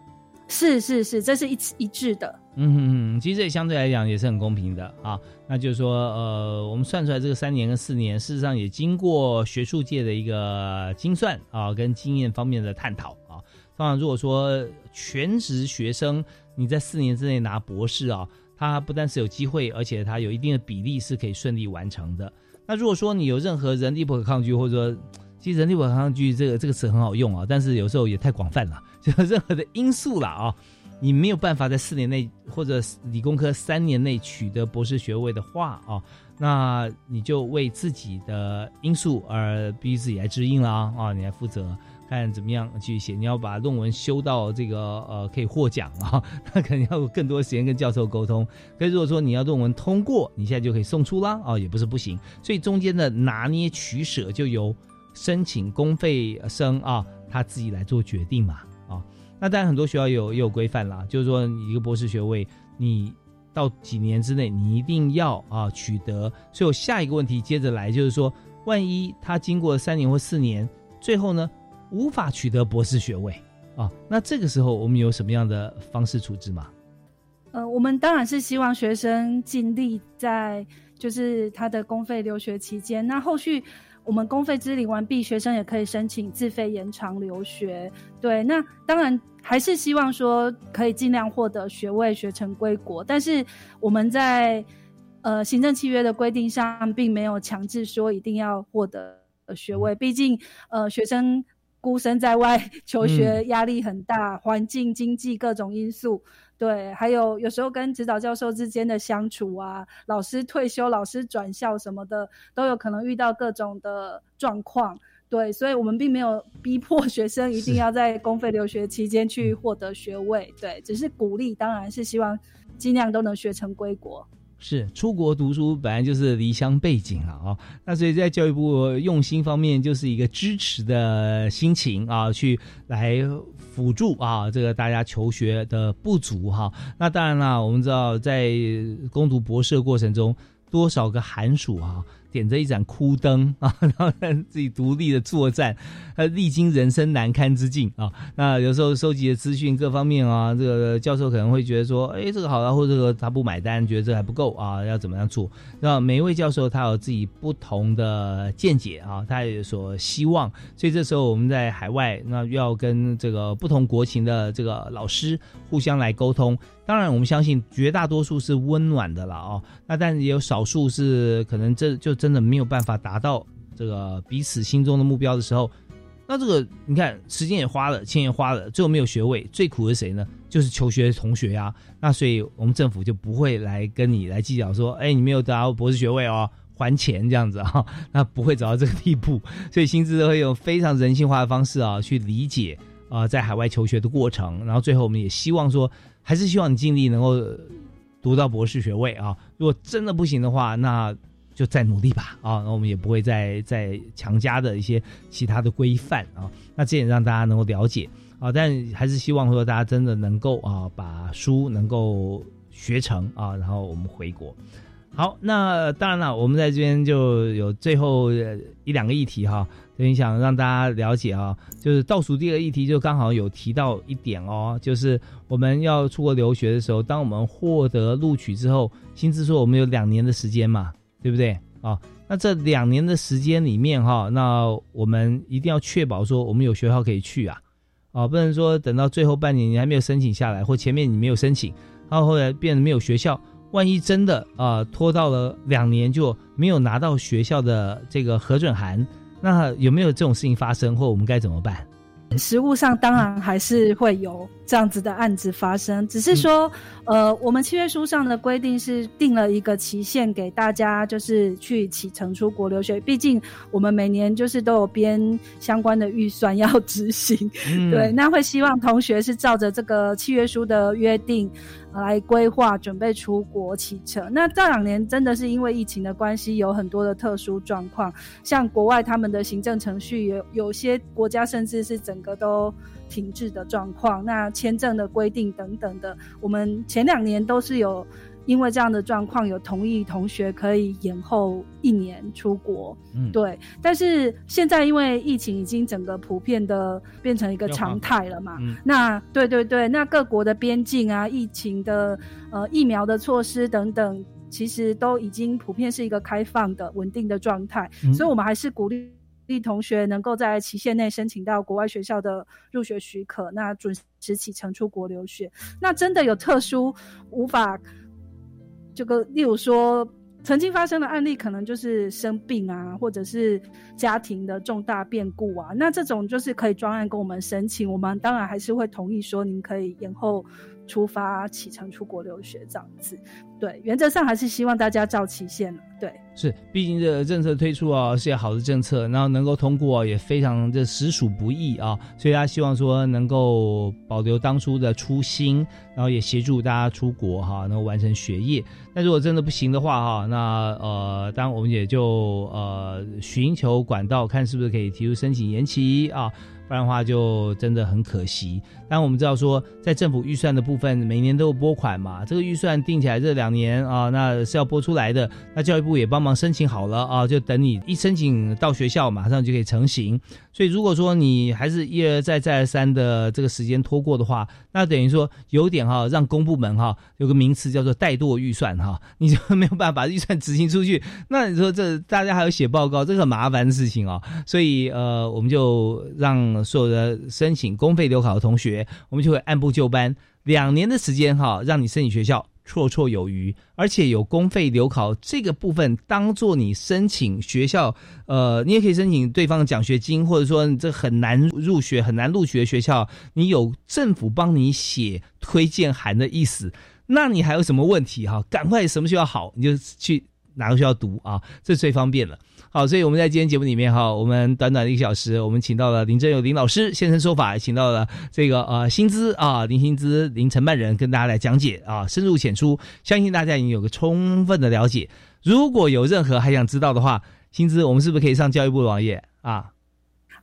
是是是，这是一一致的。
嗯嗯嗯，其实这相对来讲也是很公平的啊。那就是说，呃，我们算出来这个三年跟四年，事实上也经过学术界的一个精算啊，跟经验方面的探讨啊。当然，如果说全职学生。你在四年之内拿博士啊，他不但是有机会，而且他有一定的比例是可以顺利完成的。那如果说你有任何人力不可抗拒，或者说其实人力不可抗拒这个这个词很好用啊，但是有时候也太广泛了，就任何的因素了啊，你没有办法在四年内或者理工科三年内取得博士学位的话啊，那你就为自己的因素而逼自己来支应了啊，你来负责。看怎么样去写，你要把论文修到这个呃可以获奖啊，那肯定要有更多时间跟教授沟通。可是如果说你要论文通过，你现在就可以送出啦，哦也不是不行。所以中间的拿捏取舍就由申请公费生啊他自己来做决定嘛。那当然很多学校有也有规范啦，就是说你一个博士学位，你到几年之内你一定要啊取得。所以我下一个问题接着来，就是说万一他经过三年或四年，最后呢？无法取得博士学位啊，那这个时候我们有什么样的方式处置吗？
呃，我们当然是希望学生尽力在就是他的公费留学期间，那后续我们公费支领完毕，学生也可以申请自费延长留学。对，那当然还是希望说可以尽量获得学位，学成归国。但是我们在呃行政契约的规定上，并没有强制说一定要获得学位，毕竟呃学生。孤身在外求学，压力很大，环境、经济各种因素，对，还有有时候跟指导教授之间的相处啊，老师退休、老师转校什么的，都有可能遇到各种的状况，对，所以我们并没有逼迫学生一定要在公费留学期间去获得学位，对，只是鼓励，当然是希望尽量都能学成归国。
是出国读书本来就是离乡背景了啊，那所以在教育部用心方面就是一个支持的心情啊，去来辅助啊这个大家求学的不足哈。那当然啦，我们知道在攻读博士的过程中，多少个寒暑啊。点着一盏枯灯啊，然后自己独立的作战，呃，历经人生难堪之境啊。那有时候收集的资讯各方面啊，这个教授可能会觉得说，哎，这个好啊，或者这个他不买单，觉得这还不够啊，要怎么样做？那每一位教授他有自己不同的见解啊，他有所希望。所以这时候我们在海外，那要跟这个不同国情的这个老师互相来沟通。当然，我们相信绝大多数是温暖的了哦。那但也有少数是可能这就真的没有办法达到这个彼此心中的目标的时候，那这个你看时间也花了，钱也花了，最后没有学位，最苦的谁呢？就是求学的同学呀。那所以我们政府就不会来跟你来计较说，哎，你没有得到博士学位哦，还钱这样子啊，那不会走到这个地步。所以薪资都会用非常人性化的方式啊去理解啊在海外求学的过程，然后最后我们也希望说。还是希望你尽力能够读到博士学位啊！如果真的不行的话，那就再努力吧啊！那我们也不会再再强加的一些其他的规范啊。那这也让大家能够了解啊。但还是希望说大家真的能够啊，把书能够学成啊，然后我们回国。好，那当然了，我们在这边就有最后一两个议题哈。等于想让大家了解啊，就是倒数第二个议题，就刚好有提到一点哦，就是我们要出国留学的时候，当我们获得录取之后，薪资说我们有两年的时间嘛，对不对啊？那这两年的时间里面哈，那我们一定要确保说我们有学校可以去啊，啊，不能说等到最后半年你还没有申请下来，或前面你没有申请，然后后来变得没有学校，万一真的啊拖到了两年就没有拿到学校的这个核准函。那有没有这种事情发生，或我们该怎么办？
实物上当然还是会有这样子的案子发生，只是说，呃，我们契约书上的规定是定了一个期限给大家，就是去启程出国留学。毕竟我们每年就是都有编相关的预算要执行，对，那会希望同学是照着这个契约书的约定。来规划准备出国启程。那这两年真的是因为疫情的关系，有很多的特殊状况，像国外他们的行政程序有有些国家甚至是整个都停滞的状况。那签证的规定等等的，我们前两年都是有。因为这样的状况，有同意同学可以延后一年出国，嗯，对。但是现在因为疫情已经整个普遍的变成一个常态了嘛，嗯那对对对，那各国的边境啊，疫情的呃疫苗的措施等等，其实都已经普遍是一个开放的稳定的状态，所以我们还是鼓励同学能够在期限内申请到国外学校的入学许可，那准时启程出国留学。那真的有特殊无法。这个，例如说，曾经发生的案例，可能就是生病啊，或者是家庭的重大变故啊，那这种就是可以专案跟我们申请，我们当然还是会同意说，您可以延后出发启程出国留学这样子。对，原则上还是希望大家照期限对，
是，毕竟这个政策推出啊，是好的政策，然后能够通过也非常的实属不易啊，所以他希望说能够保留当初的初心，然后也协助大家出国哈，能够完成学业。那如果真的不行的话哈，那呃，当然我们也就呃寻求管道，看是不是可以提出申请延期啊。不然的话就真的很可惜。但我们知道说，在政府预算的部分，每年都有拨款嘛。这个预算定起来这两年啊，那是要拨出来的。那教育部也帮忙申请好了啊，就等你一申请到学校，马上就可以成型。所以如果说你还是一而再再而三的这个时间拖过的话，那等于说有点哈，让公部门哈有个名词叫做怠惰预算哈，你就没有办法预算执行出去。那你说这大家还要写报告，这个很麻烦的事情啊。所以呃，我们就让所有的申请公费留考的同学，我们就会按部就班，两年的时间哈，让你申请学校。绰绰有余，而且有公费留考这个部分，当做你申请学校，呃，你也可以申请对方的奖学金，或者说你这很难入学、很难录取的学校，你有政府帮你写推荐函的意思，那你还有什么问题哈？赶快什么学校好，你就去哪个学校读啊，这最方便了。好，所以我们在今天节目里面哈，我们短短的一个小时，我们请到了林正友林老师现身说法，请到了这个呃薪资啊林薪资林承办人跟大家来讲解啊，深入浅出，相信大家已经有个充分的了解。如果有任何还想知道的话，薪资我们是不是可以上教育部的网页啊？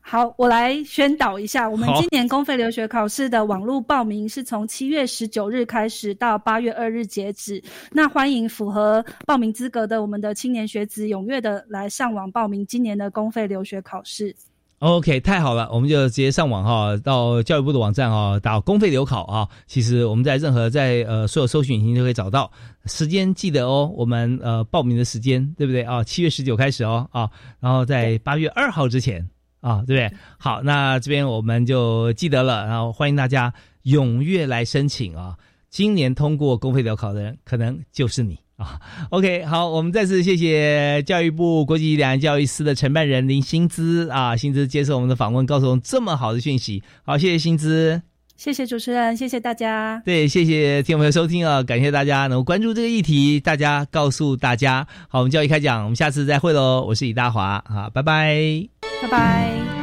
好，我来宣导一下，我们今年公费留学考试的网络报名是从七月十九日开始到八月二日截止。那欢迎符合报名资格的我们的青年学子踊跃的来上网报名今年的公费留学考试。
OK，太好了，我们就直接上网哈，到教育部的网站哈，打公费留考啊。其实我们在任何在呃所有搜寻引擎都可以找到。时间记得哦，我们呃报名的时间对不对啊？七月十九开始哦啊，然后在八月二号之前。啊，对不对？好，那这边我们就记得了，然后欢迎大家踊跃来申请啊！今年通过公费留考的人，可能就是你啊。OK，好，我们再次谢谢教育部国际两岸教育司的承办人林薪资啊，薪资接受我们的访问，告诉我们这么好的讯息。好，谢谢薪资，
谢谢主持人，谢谢大家。
对，谢谢听众朋友收听啊，感谢大家能够关注这个议题，大家告诉大家。好，我们教育开讲，我们下次再会喽。我是李大华，啊，拜拜。
拜拜。